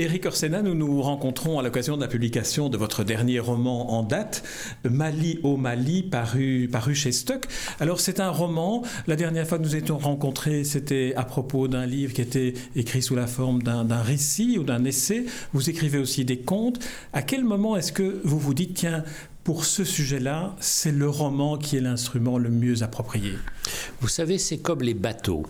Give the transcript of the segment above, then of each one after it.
Éric Orsena, nous nous rencontrons à l'occasion de la publication de votre dernier roman en date, Mali au Mali, paru, chez Stock. Alors c'est un roman, la dernière fois que nous étions rencontrés, c'était à propos d'un livre qui était écrit sous la forme d'un récit ou d'un essai. Vous écrivez aussi des contes. À quel moment est-ce que vous vous dites, tiens, pour ce sujet-là, c'est le roman qui est l'instrument le mieux approprié? Vous savez, c'est comme les bateaux.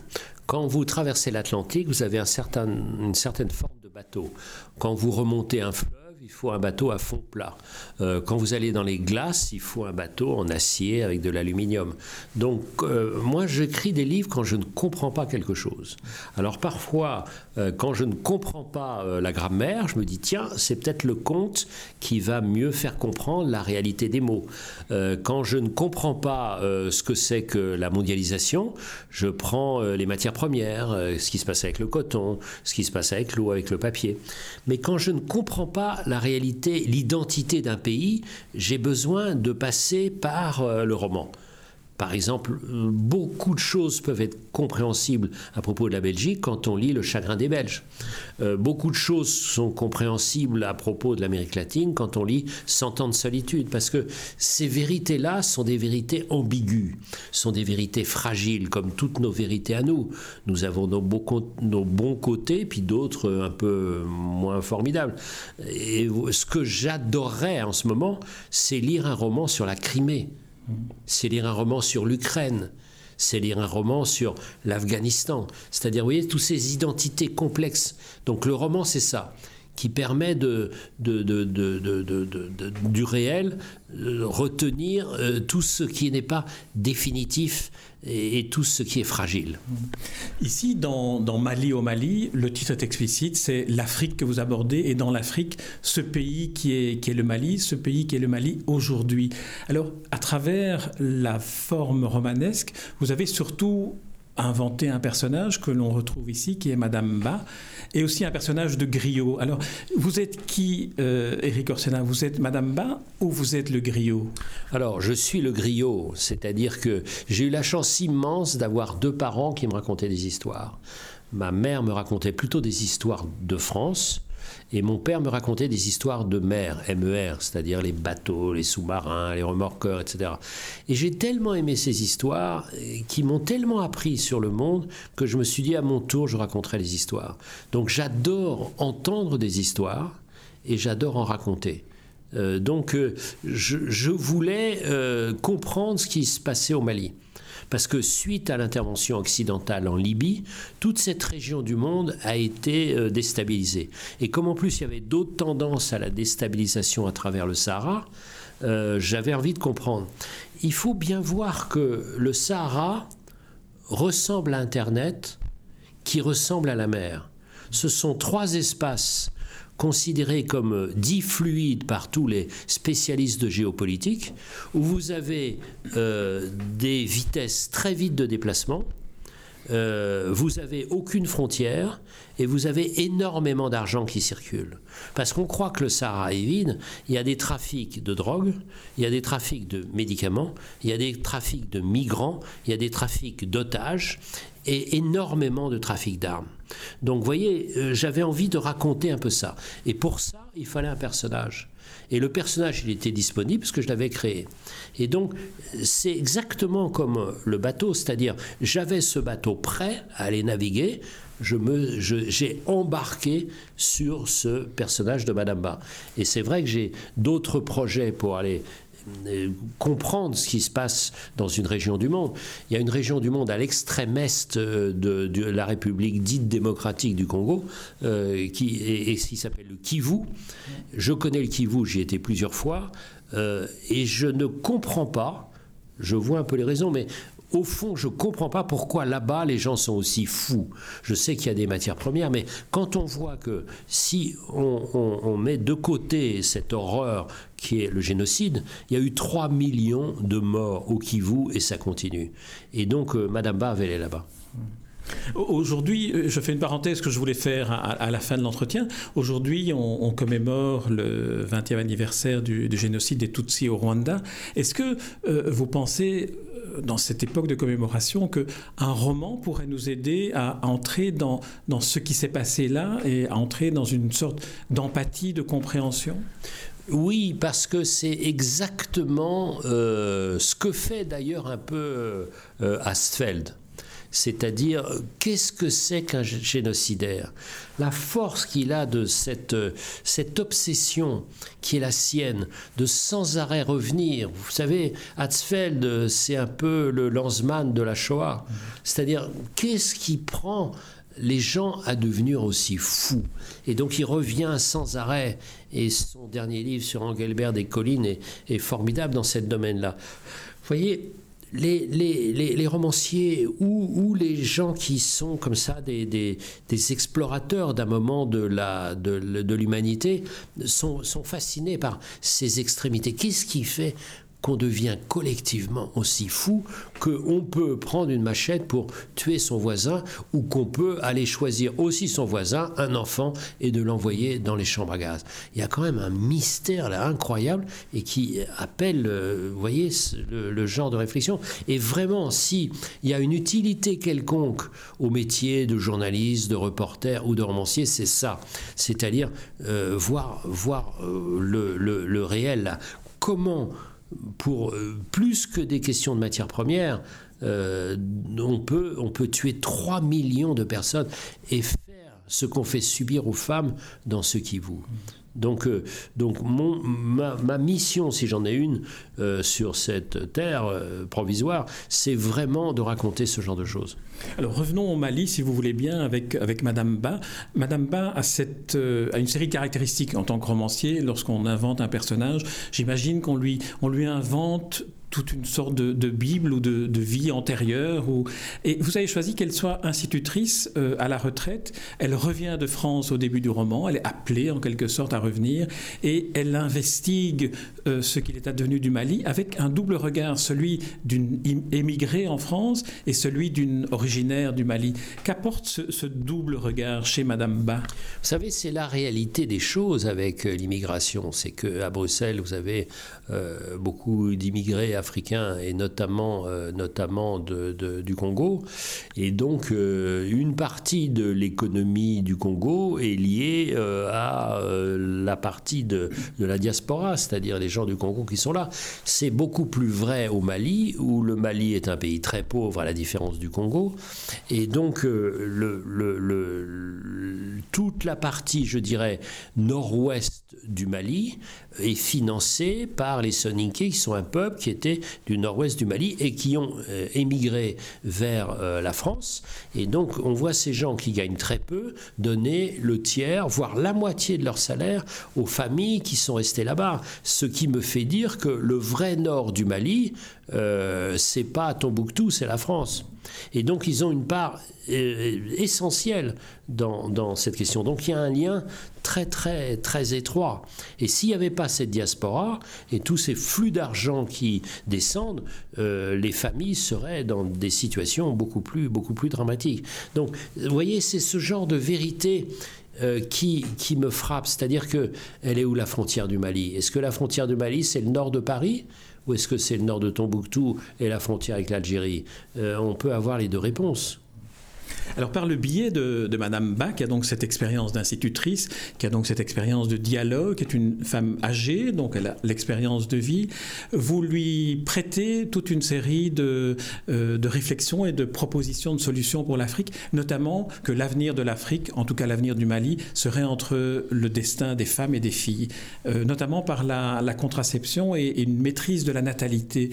Quand vous traversez l'Atlantique, vous avez une certaine forme bateau. Quand vous remontez un fleuve, il faut un bateau à fond plat. Euh, quand vous allez dans les glaces, il faut un bateau en acier avec de l'aluminium. Donc, euh, moi, j'écris des livres quand je ne comprends pas quelque chose. Alors, parfois, euh, quand je ne comprends pas la grammaire, je me dis, tiens, c'est peut-être le conte qui va mieux faire comprendre la réalité des mots. quand je ne comprends pas ce que c'est que la mondialisation, je prends les matières premières, ce qui se passe avec le coton, ce qui se passe avec l'eau, avec le papier. Mais quand je ne comprends pas la réalité, l'identité d'un pays, j'ai besoin de passer par euh, le roman. Par exemple, beaucoup de choses peuvent être compréhensibles à propos de la Belgique quand on lit Le chagrin des Belges. Euh, beaucoup de choses sont compréhensibles à propos de l'Amérique latine quand on lit Cent ans de solitude, parce que ces vérités-là sont des vérités ambiguës, sont des vérités fragiles, comme toutes nos vérités à nous. Nous avons nos, nos bons côtés, puis d'autres un peu moins formidables. Et ce que j'adorerais en ce moment, c'est lire un roman sur la Crimée c'est lire un roman sur l'Ukraine, c'est lire un roman sur l'Afghanistan. C'est-à-dire, vous voyez, toutes ces identités complexes. Donc le roman, c'est ça qui permet de, du réel euh, retenir euh, tout ce qui n'est pas définitif et, tout ce qui est fragile. Ici, dans, Mali au Mali, le titre est explicite, c'est l'Afrique que vous abordez, et dans l'Afrique, ce pays qui est le Mali, ce pays qui est le Mali aujourd'hui. Alors, à travers la forme romanesque, vous avez surtout inventé un personnage que l'on retrouve ici, qui est Madame Ba, et aussi un personnage de griot. Alors, vous êtes qui, euh, Orsena? Vous êtes Madame Ba ou vous êtes le griot? Alors, je suis le griot, c'est-à-dire que j'ai eu la chance immense d'avoir deux parents qui me racontaient des histoires. Ma mère me racontait plutôt des histoires de France, et mon père me racontait des histoires de mer, MER, c'est-à-dire les bateaux, les sous-marins, les remorqueurs, etc. Et j'ai tellement aimé ces histoires euh, qui m'ont tellement appris sur le monde que je me suis dit à mon tour, je raconterai les histoires. Donc j'adore entendre des histoires et j'adore en raconter. Euh, donc euh, je, voulais comprendre ce qui se passait au Mali. Parce que suite à l'intervention occidentale en Libye, toute cette région du monde a été euh, déstabilisée. Et comme en plus il y avait d'autres tendances à la déstabilisation à travers le Sahara, euh, j'avais envie de comprendre. Il faut bien voir que le Sahara ressemble à Internet qui ressemble à la mer. Ce sont trois espaces considéré comme dit fluide par tous les spécialistes de géopolitique, où vous avez euh, des vitesses très vite de déplacement, euh, vous avez aucune frontière et vous avez énormément d'argent qui circule. Parce qu'on croit que le Sahara est vide, il y a des trafics de drogue, il y a des trafics de médicaments, il y a des trafics de migrants, il y a des trafics d'otages et énormément de trafic d'armes. Donc vous voyez, euh, j'avais envie de raconter un peu ça. Et pour ça, il fallait un personnage. Et le personnage, il était disponible parce que je l'avais créé. Et donc, c'est exactement comme le bateau, c'est-à-dire, j'avais ce bateau prêt à aller naviguer, je j'ai embarqué sur ce personnage de Madame Ba. Et c'est vrai que j'ai d'autres projets pour aller comprendre ce qui se passe dans une région du monde. Il y a une région du monde à l'extrême est euh, de, la République dite démocratique du Congo, euh, qui s'appelle le Kivu. Je connais le Kivu, j'y étais plusieurs fois, et je ne comprends pas, je vois un peu les raisons, mais au fond, je ne comprends pas pourquoi là-bas les gens sont aussi fous. Je sais qu'il y a des matières premières, mais quand on voit que si on, met de côté cette horreur qui est le génocide, il y a eu 3 millions de morts au Kivu et ça continue. Et donc, euh, Madame Bave, elle est là-bas. Aujourd'hui, euh, je fais une parenthèse que je voulais faire à, la fin de l'entretien. Aujourd'hui, on, commémore le 20e anniversaire du, génocide des Tutsis au Rwanda. Est-ce que euh, vous pensez dans cette époque de commémoration que un roman pourrait nous aider à, entrer dans, dans ce qui s'est passé là et à entrer dans une sorte d'empathie, de compréhension? Oui, parce que c'est exactement euh, ce que fait d'ailleurs un peu euh, Astfeld. C'est-à-dire, qu'est-ce que c'est qu'un génocidaire? La force qu'il a de cette, cette obsession qui est la sienne, de sans arrêt revenir. Vous savez, Hatzfeld, c'est un peu le landsman de la Shoah. C'est-à-dire, qu'est-ce qui prend les gens à devenir aussi fous? Et donc il revient sans arrêt. Et son dernier livre sur Engelbert des collines est, est formidable dans ce domaine-là. Vous voyez, les, les, les, romanciers ou, ou, les gens qui sont comme ça des, des, des explorateurs d'un moment de, la, de, de l'humanité sont, sont fascinés par ces extrémités. Qu'est-ce qui fait qu'on devient collectivement aussi fou qu'on peut prendre une machette pour tuer son voisin ou qu'on peut aller choisir aussi son voisin, un enfant, et de l'envoyer dans les chambres à gaz. Il y a quand même un mystère là incroyable et qui appelle, euh, vous voyez, le, genre de réflexion. Et vraiment, s'il y a une utilité quelconque au métier de journaliste, de reporter ou de romancier, c'est ça. C'est-à-dire euh, voir, voir euh, le, le, le réel là. Comment pour euh, plus que des questions de matières premières, euh, on, peut, tuer 3 millions de personnes et faire ce qu'on fait subir aux femmes dans ce qui vous. Donc, euh, donc mon, ma, ma, mission, si j'en ai une sur cette terre provisoire, c'est vraiment de raconter ce genre de choses. Alors revenons au Mali, si vous voulez bien, avec, avec Madame Ba. Madame Ba a, cette, a une série de caractéristiques en tant que romancier. Lorsqu'on invente un personnage, j'imagine qu'on lui, on lui invente toute une sorte de, Bible ou de, vie antérieure. Et vous avez choisi qu'elle soit institutrice euh, à la retraite. Elle revient de France au début du roman. Elle est appelée en quelque sorte à revenir. Et elle investigue euh, ce qu'il est advenu du Mali avec un double regard, celui d'une émigrée en France et celui d'une originaire du Mali. Qu'apporte ce, double regard chez Madame Ba? Vous savez, c'est la réalité des choses avec euh, l'immigration. C'est qu'à Bruxelles, vous avez beaucoup d'immigrés africains et notamment, euh, notamment du Congo. Et donc, euh, une partie de l'économie du Congo est liée à la partie de, la diaspora, c'est-à-dire les gens du Congo qui sont là. C'est beaucoup plus vrai au Mali, où le Mali est un pays très pauvre à la différence du Congo. Et donc, toute la partie, je dirais, nord-ouest du Mali est financée par les Soninké, qui sont un peuple qui était du nord-ouest du Mali et qui ont euh, émigré vers euh, la France. Et donc, on voit ces gens qui gagnent très peu donner le tiers, voire la moitié de leur salaire aux familles qui sont restées là-bas. Ce qui me fait dire que le vrai nord du Mali, euh, c'est pas Tombouctou, c'est la France. Et donc ils ont une part essentielle dans, dans, cette question. Donc il y a un lien très très très étroit. Et s'il n'y avait pas cette diaspora et tous ces flux d'argent qui descendent, euh, les familles seraient dans des situations beaucoup plus beaucoup plus dramatiques. Donc vous voyez, c'est ce genre de vérité euh, qui, qui, me frappe, c'est-à-dire que elle est où la frontière du Mali? Est-ce que la frontière du Mali c'est le nord de Paris? Ou est-ce que c'est le nord de Tombouctou et la frontière avec l'Algérie? Euh, On peut avoir les deux réponses. Alors par le biais de, de Madame Bach, qui a donc cette expérience d'institutrice, qui a donc cette expérience de dialogue, qui est une femme âgée, donc elle a l'expérience de vie, vous lui prêtez toute une série de, euh, de réflexions et de propositions de solutions pour l'Afrique, notamment que l'avenir de l'Afrique, en tout cas l'avenir du Mali, serait entre le destin des femmes et des filles, euh, notamment par la, contraception et, et, une maîtrise de la natalité.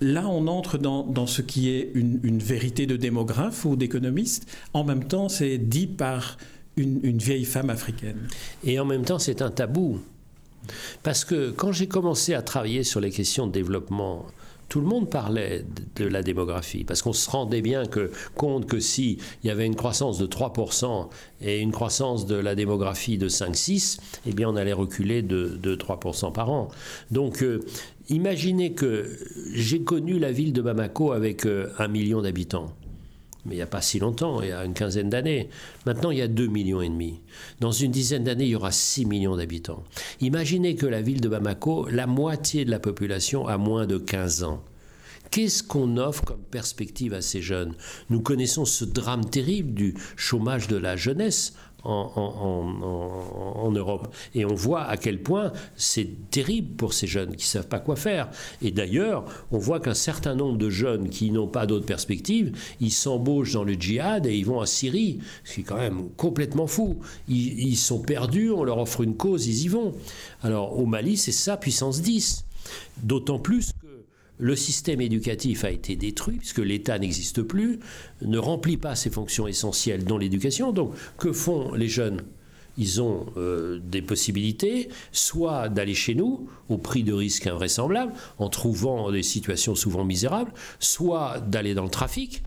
Là, on entre dans, dans ce qui est une, une vérité de démographe ou d'économiste, en même temps, c'est dit par une, vieille femme africaine. Et en même temps, c'est un tabou. Parce que quand j'ai commencé à travailler sur les questions de développement, tout le monde parlait de la démographie, parce qu'on se rendait bien compte que s'il y avait une croissance de 3% et une croissance de la démographie de 5-6, eh bien on allait reculer de, de 3% par an. Donc euh, imaginez que j'ai connu la ville de Bamako avec euh, un million d'habitants mais il n'y a pas si longtemps, il y a une quinzaine d'années. Maintenant, il y a 2 millions et demi. Dans une dizaine d'années, il y aura 6 millions d'habitants. Imaginez que la ville de Bamako, la moitié de la population a moins de 15 ans. Qu'est-ce qu'on offre comme perspective à ces jeunes? Nous connaissons ce drame terrible du chômage de la jeunesse en, Europe. Et on voit à quel point c'est terrible pour ces jeunes qui ne savent pas quoi faire. Et d'ailleurs, on voit qu'un certain nombre de jeunes qui n'ont pas d'autres perspectives, ils s'embauchent dans le djihad et ils vont en Syrie, ce qui est quand même complètement fou. Ils, ils sont perdus, on leur offre une cause, ils y vont. Alors au Mali, c'est ça, puissance 10. D'autant plus le système éducatif a été détruit, puisque l'État n'existe plus, ne remplit pas ses fonctions essentielles dans l'éducation. Donc, que font les jeunes? Ils ont euh, des possibilités, soit d'aller chez nous, au prix de risques invraisemblables, en trouvant des situations souvent misérables, soit d'aller dans le trafic,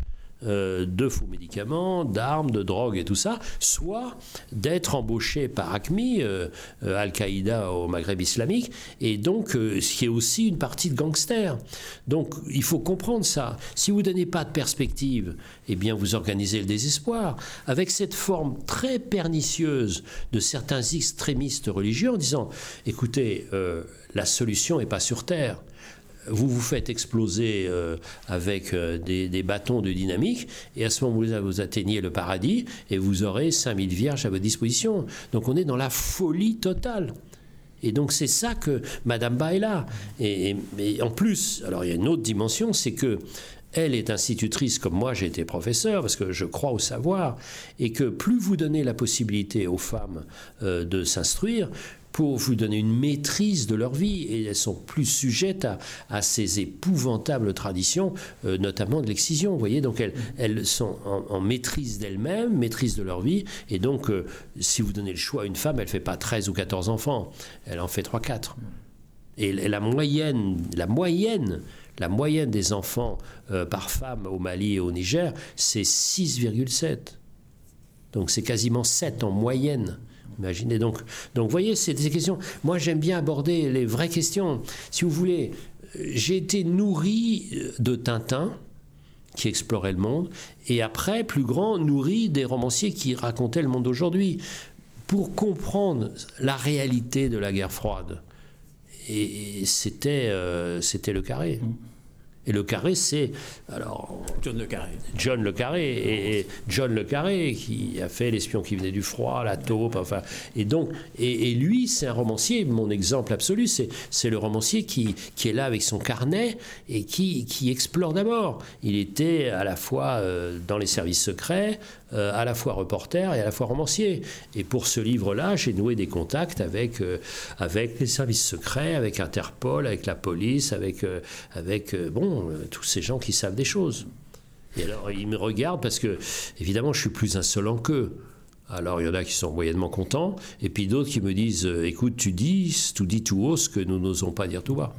euh, de faux médicaments, d'armes, de drogue et tout ça, soit d'être embauché par ACMI, euh, euh, Al-Qaïda au Maghreb islamique, et donc ce qui est aussi une partie de gangsters. Donc il faut comprendre ça. Si vous ne donnez pas de perspective, eh bien vous organisez le désespoir. Avec cette forme très pernicieuse de certains extrémistes religieux en disant, écoutez, la solution n'est pas sur Terre vous vous faites exploser euh, avec euh, des, bâtons de dynamique, et à ce moment-là, vous atteignez le paradis, et vous aurez 5000 vierges à votre disposition. Donc on est dans la folie totale. Et donc c'est ça que Madame Ba est là. Et, en plus, alors il y a une autre dimension, c'est que elle est institutrice comme moi j'ai été professeur, parce que je crois au savoir, et que plus vous donnez la possibilité aux femmes euh, de s'instruire, pour vous donner une maîtrise de leur vie et elles sont plus sujettes à, ces épouvantables traditions, euh, notamment de l'excision. Vous voyez, donc elles, sont en, maîtrise d'elles-mêmes, maîtrise de leur vie, et donc euh, si vous donnez le choix à une femme, elle ne fait pas 13 ou 14 enfants, elle en fait 3-4. Et la moyenne, la moyenne, la moyenne des enfants euh, par femme au Mali et au Niger, c'est 6,7. Donc c'est quasiment 7 en moyenne. Imaginez donc. Donc, voyez, c'est des questions. Moi, j'aime bien aborder les vraies questions. Si vous voulez, j'ai été nourri de Tintin, qui explorait le monde, et après, plus grand, nourri des romanciers qui racontaient le monde d'aujourd'hui, pour comprendre la réalité de la guerre froide. Et c'était euh, c'était le carré. Mmh. Et le carré, c'est. Alors. John Le Carré. John Le Carré. Et, John Le Carré, qui a fait L'espion qui venait du froid, La taupe, enfin. Et donc. Et, lui, c'est un romancier. Mon exemple absolu, c'est le romancier qui, qui est là avec son carnet et qui, qui explore d'abord. Il était à la fois euh, dans les services secrets, euh, à la fois reporter et à la fois romancier. Et pour ce livre-là, j'ai noué des contacts avec, euh, avec les services secrets, avec Interpol, avec la police, avec, euh, avec bon, tous ces gens qui savent des choses. Et alors, ils me regardent parce que, évidemment, je suis plus insolent qu'eux. Alors il y en a qui sont moyennement contents, et puis d'autres qui me disent écoute, tu tu dis tout haut ce que nous n'osons pas dire tout bas.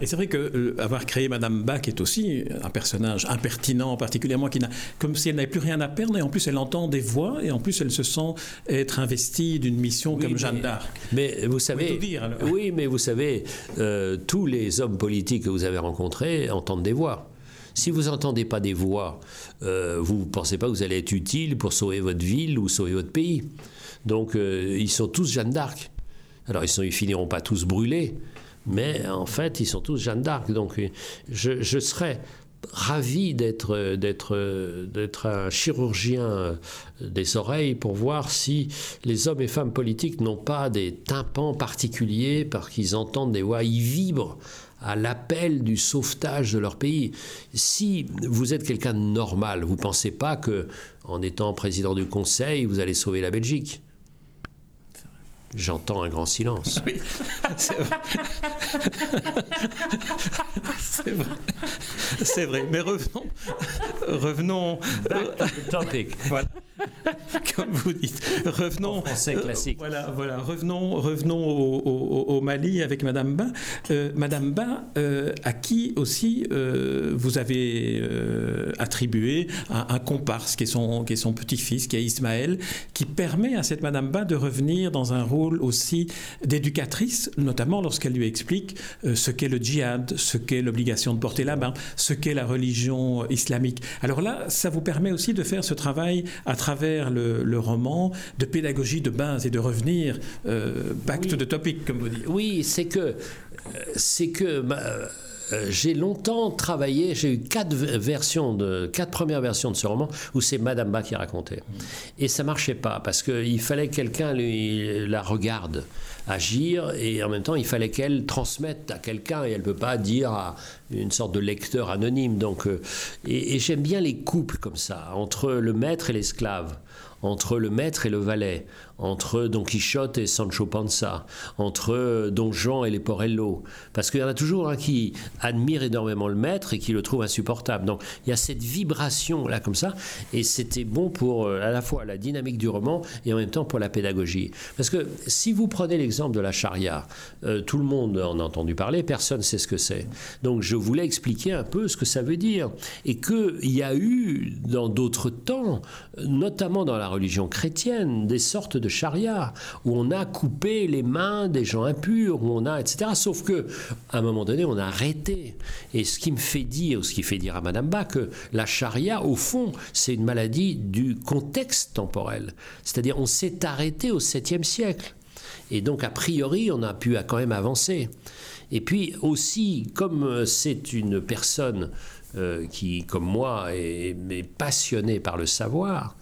Et c'est vrai que euh, avoir créé Madame Bach est aussi un personnage impertinent, particulièrement qui n'a, comme si elle n'avait plus rien à perdre, et en plus elle entend des voix, et en plus elle se sent être investie d'une mission comme Jeanne d'Arc. Mais vous savez, oui, mais vous savez, euh, tous les hommes politiques que vous avez rencontrés entendent des voix. Si vous n'entendez pas des voix, euh, vous ne pensez pas que vous allez être utile pour sauver votre ville ou sauver votre pays. Donc ils sont tous Jeanne d'Arc. Alors ils ne finiront pas tous brûlés, mais en fait, ils sont tous Jeanne d'Arc. Donc, je, serais ravi d'être, un chirurgien des oreilles pour voir si les hommes et femmes politiques n'ont pas des tympans particuliers parce qu'ils entendent des voix, ils vibrent à l'appel du sauvetage de leur pays. Si vous êtes quelqu'un de normal, vous ne pensez pas que en étant président du Conseil, vous allez sauver la Belgique. J'entends un grand silence. Oui, c'est vrai. c'est vrai. Mais revenons. Revenons. topic. Voilà. Comme vous dites. Revenons. En français classique. voilà, voilà. Revenons, revenons au, Mali avec Madame Ba. Euh, Madame Ba, euh, à qui aussi euh, vous avez attribué un, un, comparse qui est son, qui est son petit-fils, qui est Ismaël, qui permet à cette Madame Ba de revenir dans un rôle aussi d'éducatrice, notamment lorsqu'elle lui explique euh, ce qu'est le djihad, ce qu'est l'obligation de porter la main, ce qu'est la religion islamique. Alors là, ça vous permet aussi de faire ce travail à travers le, roman de pédagogie de base et de revenir euh, back to the topic, comme vous dites. Oui, c'est que, c'est que euh, j'ai longtemps travaillé, j'ai eu quatre versions, de, quatre premières versions de ce roman où c'est Madame Ba qui racontait. Et ça marchait pas parce qu'il fallait que quelqu'un la regarde agir et en même temps il fallait qu'elle transmette à quelqu'un et elle ne peut pas dire à une sorte de lecteur anonyme. Donc, euh, et j'aime bien les couples comme ça, entre le maître et l'esclave entre le maître et le valet, entre Don Quichotte et Sancho Panza, entre Don Juan et les Porello. Parce qu'il y en a toujours un qui admire énormément le maître et qui le trouve insupportable. Donc il y a cette vibration là comme ça, et c'était bon pour euh, à la fois la dynamique du roman et en même temps pour la pédagogie. Parce que si vous prenez l'exemple de la charia, euh, tout le monde en a entendu parler, personne ne sait ce que c'est. Donc je voulais expliquer un peu ce que ça veut dire. Et qu'il y a eu dans d'autres temps, notamment dans la religion chrétienne, des sortes de charia, où on a coupé les mains des gens impurs, où on a, etc. Sauf que, à un moment donné, on a arrêté. Et ce qui me fait dire, ou ce qui fait dire à Madame Bach, que la charia, au fond, c'est une maladie du contexte temporel. C'est-à-dire, on s'est arrêté au 7e siècle. Et donc, a priori, on a pu quand même avancer. Et puis aussi, comme euh, c'est une personne euh, qui, comme moi, est passionnée par le savoir,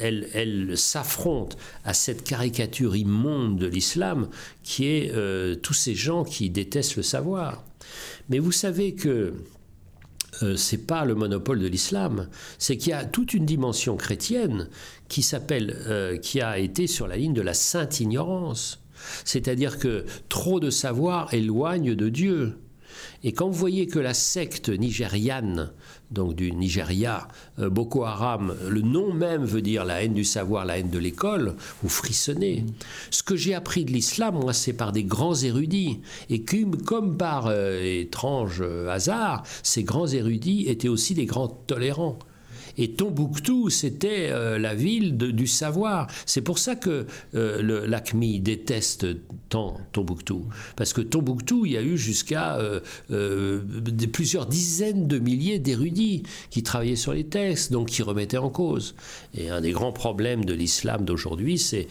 elle, s'affronte à cette caricature immonde de l'islam qui est euh, tous ces gens qui détestent le savoir. Mais vous savez que euh, c'est pas le monopole de l'islam, c'est qu'il y a toute une dimension chrétienne qui s'appelle, euh, qui a été sur la ligne de la sainte ignorance. C'est-à-dire que trop de savoir éloigne de Dieu. Et quand vous voyez que la secte nigériane, donc du Nigeria, euh, Boko Haram, le nom même veut dire la haine du savoir, la haine de l'école, vous frissonnez. Ce que j'ai appris de l'islam, moi, c'est par des grands érudits. Et comme, par euh, étrange euh, hasard, ces grands érudits étaient aussi des grands tolérants. Et Tombouctou, c'était euh, la ville du savoir. C'est pour ça que euh, l'ACMI déteste tant Tombouctou. Parce que Tombouctou, il y a eu jusqu'à euh, plusieurs dizaines de milliers d'érudits qui travaillaient sur les textes, donc qui remettaient en cause. Et un des grands problèmes de l'islam d'aujourd'hui, c'est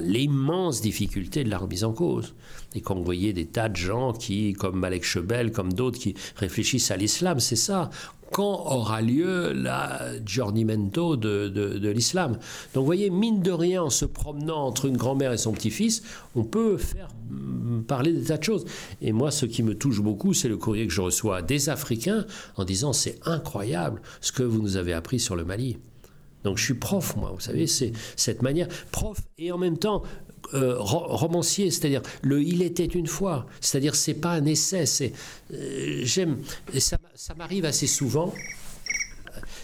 l'immense difficulté de la remise en cause. Et quand vous voyez des tas de gens qui, comme Malek Chebel, comme d'autres, qui réfléchissent à l'islam, c'est ça quand aura lieu la giornimento de, de, l'islam. Donc vous voyez, mine de rien, en se promenant entre une grand-mère et son petit-fils, on peut faire mm, parler des tas de choses. Et moi, ce qui me touche beaucoup, c'est le courrier que je reçois des Africains en disant c'est incroyable ce que vous nous avez appris sur le Mali. Donc je suis prof, moi, vous savez, c'est cette manière, prof et en même temps euh, romancier, c'est-à-dire le Il était une fois, c'est-à-dire c'est pas un essai, c'est euh, j'aime ça, ça m'arrive assez souvent.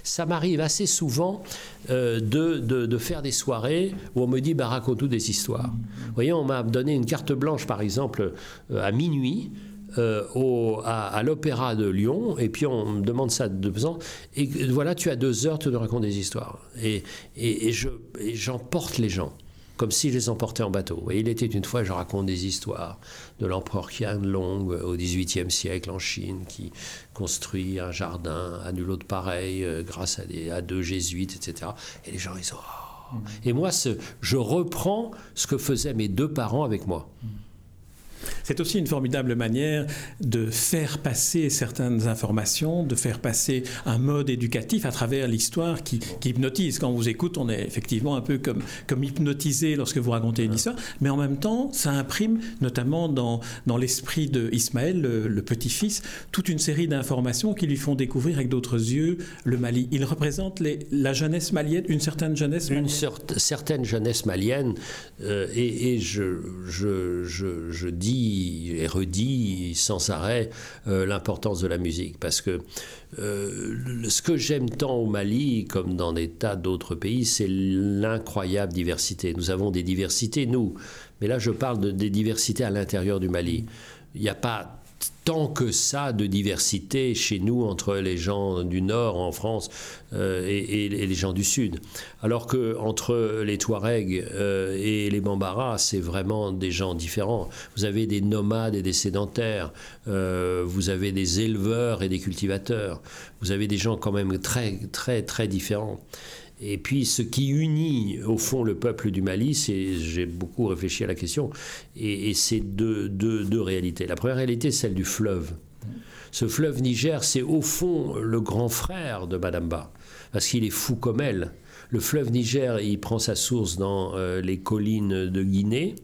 Ça m'arrive assez souvent euh, de, de, faire des soirées où on me dit bah, raconte-nous des histoires. Vous voyez, on m'a donné une carte blanche, par exemple, à minuit. au, à, l'Opéra de Lyon, et puis on me demande ça de deux ans, et voilà, tu as deux heures, tu nous racontes des histoires. Et, et, et j'emporte les gens comme si je les emportais en bateau. Et il était une fois, je raconte des histoires de l'empereur Qian Long au XVIIIe siècle en Chine, qui construit un jardin à nul autre pareil euh, grâce à, des, à, deux jésuites, etc. Et les gens, ils. Oh. Mmh. Et moi, ce, je reprends ce que faisaient mes deux parents avec moi. Mmh. C'est aussi une formidable manière de faire passer certaines informations, de faire passer un mode éducatif à travers l'histoire qui, hypnotise. Quand on vous écoute, on est effectivement un peu comme, comme hypnotisé lorsque vous racontez une histoire, mais en même temps, ça imprime, notamment dans, dans l'esprit de Ismaël, le, petit-fils, toute une série d'informations qui lui font découvrir avec d'autres yeux le Mali. Il représente les, la jeunesse malienne, une certaine jeunesse malienne. Une certaine jeunesse malienne, euh, et, je, je, je, je dis et redit sans arrêt euh, l'importance de la musique. Parce que euh, ce que j'aime tant au Mali, comme dans des tas d'autres pays, c'est l'incroyable diversité. Nous avons des diversités, nous. Mais là, je parle de, des diversités à l'intérieur du Mali. Il n'y a pas tant que ça de diversité chez nous entre les gens du Nord en France euh, et, les gens du Sud. Alors que entre les Touaregs euh, et les Bambara, c'est vraiment des gens différents. Vous avez des nomades et des sédentaires, euh, vous avez des éleveurs et des cultivateurs, vous avez des gens quand même très très très différents. Et puis ce qui unit au fond le peuple du Mali, c'est, j'ai beaucoup réfléchi à la question, et, c'est deux, réalités. La première réalité, celle du fleuve. Ce fleuve Niger, c'est au fond le grand frère de Madamba, parce qu'il est fou comme elle. Le fleuve Niger, il prend sa source dans euh, les collines de Guinée,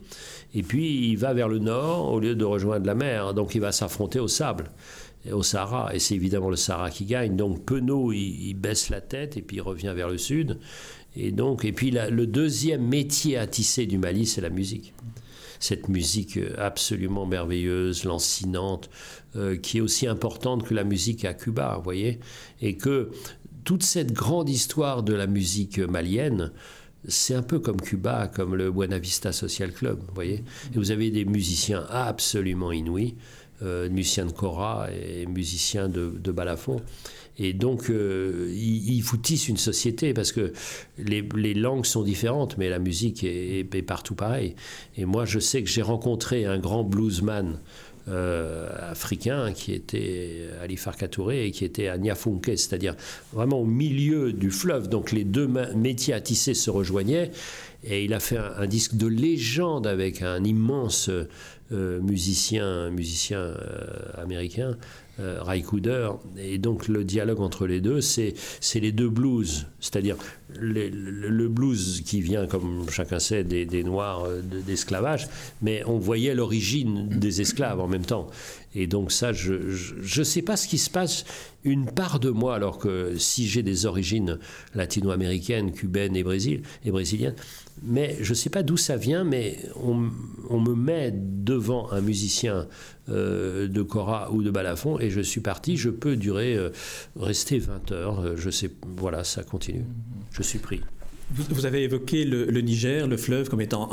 et puis il va vers le nord au lieu de rejoindre la mer, donc il va s'affronter au sable au Sahara, et c'est évidemment le Sahara qui gagne. Donc Penaud, il, baisse la tête et puis il revient vers le sud. Et donc, et puis le deuxième métier à tisser du Mali, c'est la musique cette musique absolument merveilleuse, lancinante, euh, qui est aussi importante que la musique à Cuba, vous voyez, et que toute cette grande histoire de la musique malienne, c'est un peu comme Cuba, comme le Buena Vista Social Club, vous voyez. Et vous avez des musiciens absolument inouïs, euh, musiciens de kora et musiciens de, de balafon. Et donc, euh, il, vous tisse une société parce que les, langues sont différentes, mais la musique est, partout pareil. Et moi, je sais que j'ai rencontré un grand bluesman euh, africain qui était Ali Farka et qui était à Niafunke, c'est-à-dire vraiment au milieu du fleuve. Donc les deux métiers à tisser se rejoignaient. Et il a fait un, disque de légende avec un immense musicien, musicien américain euh, Ray Cooder. Et donc le dialogue entre les deux, c'est les deux blues, c'est-à-dire le, blues qui vient, comme chacun sait, des, Noirs euh, d'esclavage, mais on voyait l'origine des esclaves en même temps. Et donc ça, je ne sais pas ce qui se passe. Une part de moi, alors que si j'ai des origines latino-américaines, cubaines et, Brésil, et brésiliennes, mais je ne sais pas d'où ça vient, mais on, on, me met devant un musicien euh, de Cora ou de balafon et je suis parti. Je peux durer, euh, rester 20 heures. Je sais, voilà, ça continue. Suis pris. Vous, avez évoqué le, Niger, le fleuve, comme étant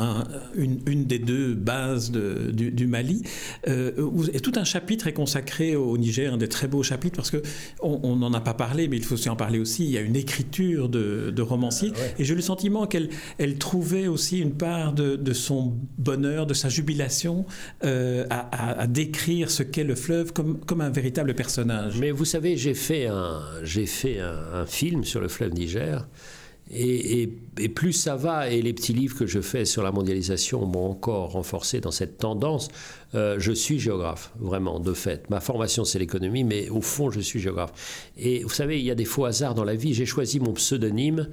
une, des deux bases du, Mali. Euh, et tout un chapitre est consacré au Niger, un des très beaux chapitres, parce qu'on n'en a pas parlé, mais il faut aussi en parler aussi. Il y a une écriture de, romancier. Ah et j'ai le sentiment qu'elle elle trouvait aussi une part de, son bonheur, de sa jubilation euh, à, décrire ce qu'est le fleuve comme, comme un véritable personnage. Mais vous savez, j'ai fait un, fait un film sur le fleuve Niger. Et, plus ça va, et les petits livres que je fais sur la mondialisation m'ont encore renforcé dans cette tendance, euh, je suis géographe, vraiment, de fait. Ma formation, c'est l'économie, mais au fond, je suis géographe. Et vous savez, il y a des faux hasards dans la vie. J'ai choisi mon pseudonyme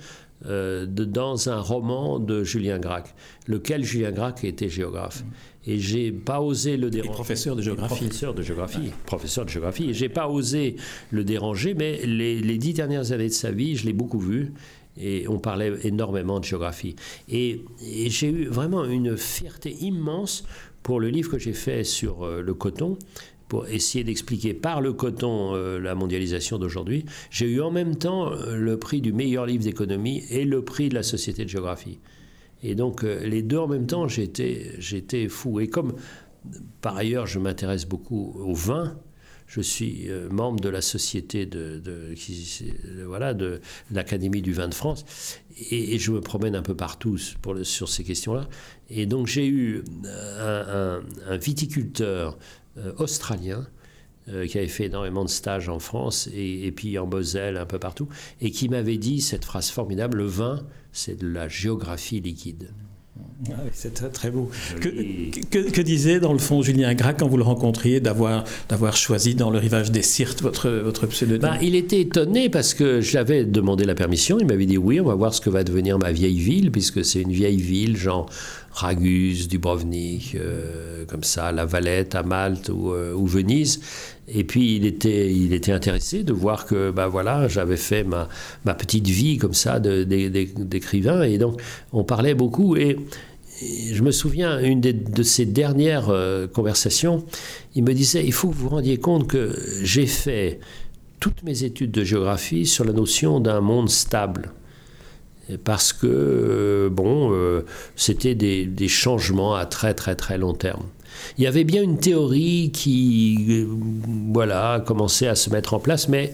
euh, dans un roman de Julien Gracq, lequel Julien Gracq était géographe. Et j'ai pas osé le déranger. Et professeur de géographie. Professeur de géographie. Professeur de géographie. Et j'ai pas osé le déranger, mais les, les, dix dernières années de sa vie, je l'ai beaucoup vu et on parlait énormément de géographie. Et, j'ai eu vraiment une fierté immense pour le livre que j'ai fait sur euh, le coton, pour essayer d'expliquer par le coton euh, la mondialisation d'aujourd'hui. J'ai eu en même temps euh, le prix du meilleur livre d'économie et le prix de la Société de géographie. Et donc les deux en même temps, j'étais fou. Et comme par ailleurs je m'intéresse beaucoup au vin, je suis euh, membre de la société de, voilà de l'Académie du vin de France et, je me promène un peu partout sur ces questions-là. Et donc j'ai eu un, viticulteur euh, australien euh, qui avait fait énormément de stages en France et, et, puis en Moselle, un peu partout, et qui m'avait dit cette phrase formidable, le vin, c'est de la géographie liquide. Ah c'est très, très beau. Que, que, disait dans le fond Julien Gracq quand vous le rencontriez d'avoir, d'avoir choisi dans le rivage des Sirtes votre, votre pseudonyme? Bah, Il était étonné parce que j'avais demandé la permission. Il m'avait dit oui, on va voir ce que va devenir ma vieille ville, puisque c'est une vieille ville, genre Ragus, Dubrovnik, euh, comme ça, La Valette à Malte ou, euh, ou, Venise. Et puis il était, il était intéressé de voir que bah, voilà, j'avais fait ma, petite vie comme ça d'écrivain. Et donc on parlait beaucoup. Et, je me souviens, une de ces dernières euh, conversations, il me disait, il faut que vous vous rendiez compte que j'ai fait toutes mes études de géographie sur la notion d'un monde stable parce que euh, bon, euh, c'était des, changements à très très très long terme. Il y avait bien une théorie qui, voilà, commençait à se mettre en place, mais,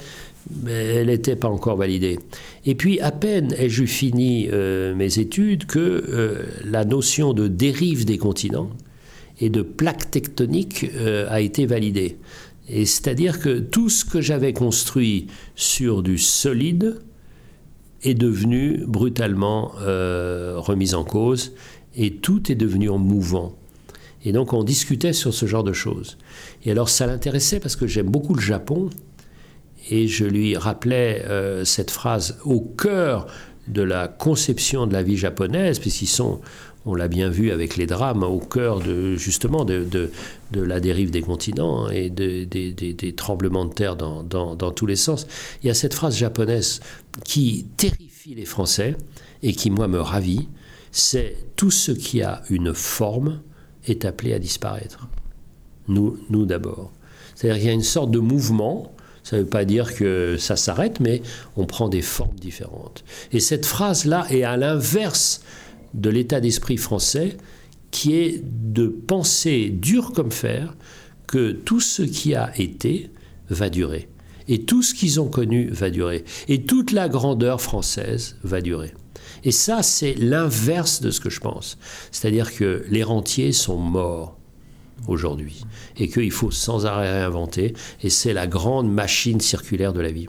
elle n'était pas encore validée. Et puis, à peine ai-je fini euh, mes études que la notion de dérive des continents et de plaque tectonique a été validée. Et c'est-à-dire que tout ce que j'avais construit sur du solide, est devenu brutalement euh, remise en cause et tout est devenu en mouvant. Et donc on discutait sur ce genre de choses. Et alors ça l'intéressait parce que j'aime beaucoup le Japon. Et je lui rappelais euh, cette phrase au cœur de la conception de la vie japonaise, puisqu'ils sont, on l'a bien vu avec les drames, au cœur de, justement de, la dérive des continents et des, tremblements de terre dans, dans, tous les sens. Il y a cette phrase japonaise qui terrifie les Français et qui, moi, me ravit, c'est tout ce qui a une forme est appelé à disparaître. Nous, nous d'abord. C'est-à-dire qu'il y a une sorte de mouvement ça ne veut pas dire que ça s'arrête, mais on prend des formes différentes. Et cette phrase-là est à l'inverse de l'état d'esprit français, qui est de penser dur comme fer que tout ce qui a été va durer. Et tout ce qu'ils ont connu va durer. Et toute la grandeur française va durer. Et ça, c'est l'inverse de ce que je pense. C'est-à-dire que les rentiers sont morts aujourd'hui et qu'il faut sans arrêt réinventer et c'est la grande machine circulaire de la vie.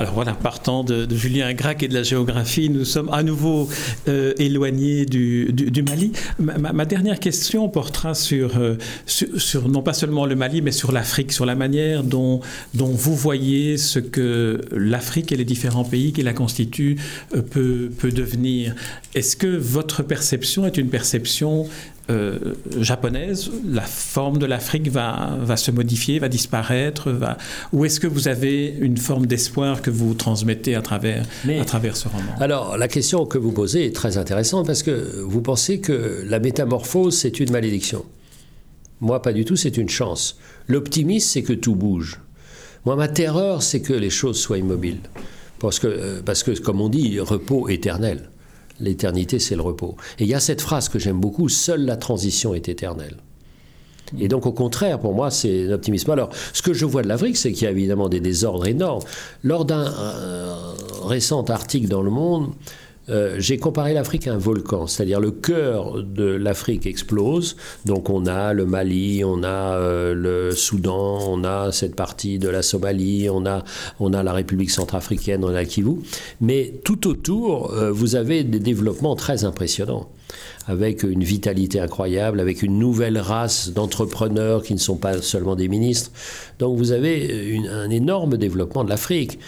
Alors voilà, partant de, Julien Gracq et de la géographie, nous sommes à nouveau euh, éloignés du, Mali. Ma, dernière question portera euh, sur, non pas seulement le Mali, mais sur l'Afrique, sur la manière dont, vous voyez ce que l'Afrique et les différents pays qui la constituent euh, peut devenir. Est-ce que votre perception est une perception euh, japonaise, la forme de l'Afrique va, va se modifier, va disparaître va... Ou est-ce que vous avez une forme d'espoir que vous transmettez à travers, à travers ce roman? Alors, la question que vous posez est très intéressante parce que vous pensez que la métamorphose, c'est une malédiction. Moi, pas du tout, c'est une chance. L'optimisme, c'est que tout bouge. Moi, ma terreur, c'est que les choses soient immobiles. Parce que, euh, parce que comme on dit, repos éternel. L'éternité, c'est le repos. Et il y a cette phrase que j'aime beaucoup, seule la transition est éternelle. Et donc, au contraire, pour moi, c'est l'optimisme. Alors, ce que je vois de l'Afrique, c'est qu'il y a évidemment des désordres énormes. Lors d'un euh, récent article dans Le Monde, euh, j'ai comparé l'Afrique à un volcan, c'est-à-dire le cœur de l'Afrique explose. Donc on a le Mali, on a euh, le Soudan, on a cette partie de la Somalie, on a, on a la République centrafricaine, on a Kivu. Mais tout autour, euh, vous avez des développements très impressionnants avec une vitalité incroyable, avec une nouvelle race d'entrepreneurs qui ne sont pas seulement des ministres. Donc vous avez un énorme développement de l'Afrique.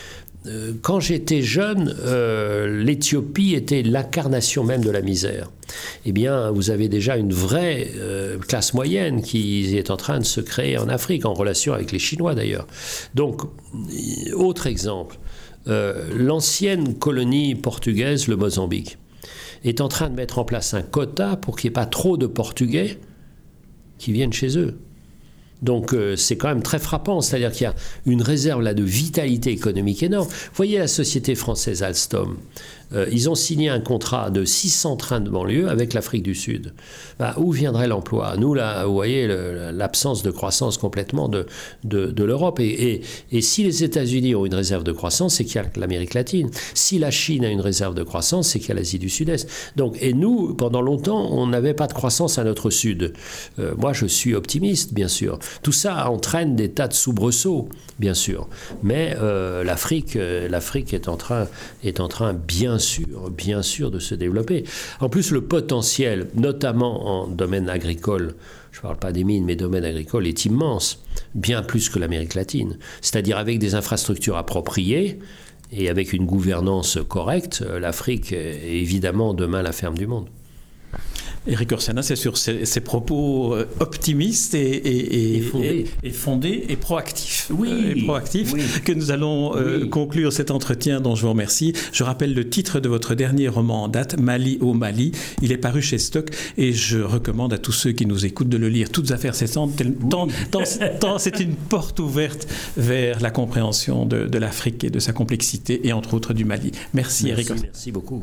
Euh, quand j'étais jeune, euh, l'Éthiopie était l'incarnation même de la misère. Eh bien, vous avez déjà une vraie euh, classe moyenne qui est en train de se créer en Afrique, en relation avec les Chinois d'ailleurs. Donc, autre exemple, l'ancienne colonie portugaise, le Mozambique, est en train de mettre en place un quota pour qu'il n'y ait pas trop de Portugais qui viennent chez eux. Donc euh, c'est quand même très frappant, c'est-à-dire qu'il y a une réserve là de vitalité économique énorme. Voyez la société française Alstom, euh, ils ont signé un contrat de 600 trains de banlieue avec l'Afrique du Sud. Bah, où viendrait l'emploi? Nous, là, vous voyez l'absence de croissance complètement de, de, l'Europe. Et, et, si les États-Unis ont une réserve de croissance, c'est qu'il y a l'Amérique latine. Si la Chine a une réserve de croissance, c'est qu'il y a l'Asie du Sud-Est. Donc, et nous, pendant longtemps, on n'avait pas de croissance à notre sud. Euh, moi, je suis optimiste, bien sûr. Tout ça entraîne des tas de soubresauts, bien sûr. Mais euh, l'Afrique, est en train, est en train bien sûr, bien sûr, de se développer. En plus, le potentiel, notamment en domaine agricole, je ne parle pas des mines, mais domaine agricole, est immense, bien plus que l'Amérique latine. C'est-à-dire avec des infrastructures appropriées et avec une gouvernance correcte, l'Afrique est évidemment demain la ferme du monde. Eric Orsena, c'est sur ces, propos euh, optimistes et, fondés. et, proactifs, oui, euh, que nous allons euh, conclure cet entretien dont je vous remercie. Je rappelle le titre de votre dernier roman en date, Mali au Mali. Il est paru chez Stock et je recommande à tous ceux qui nous écoutent de le lire. Toutes affaires cessantes, tant, c'est une porte ouverte vers la compréhension de, de l'Afrique et de sa complexité et entre autres du Mali. Merci, Eric Orsena. Merci beaucoup.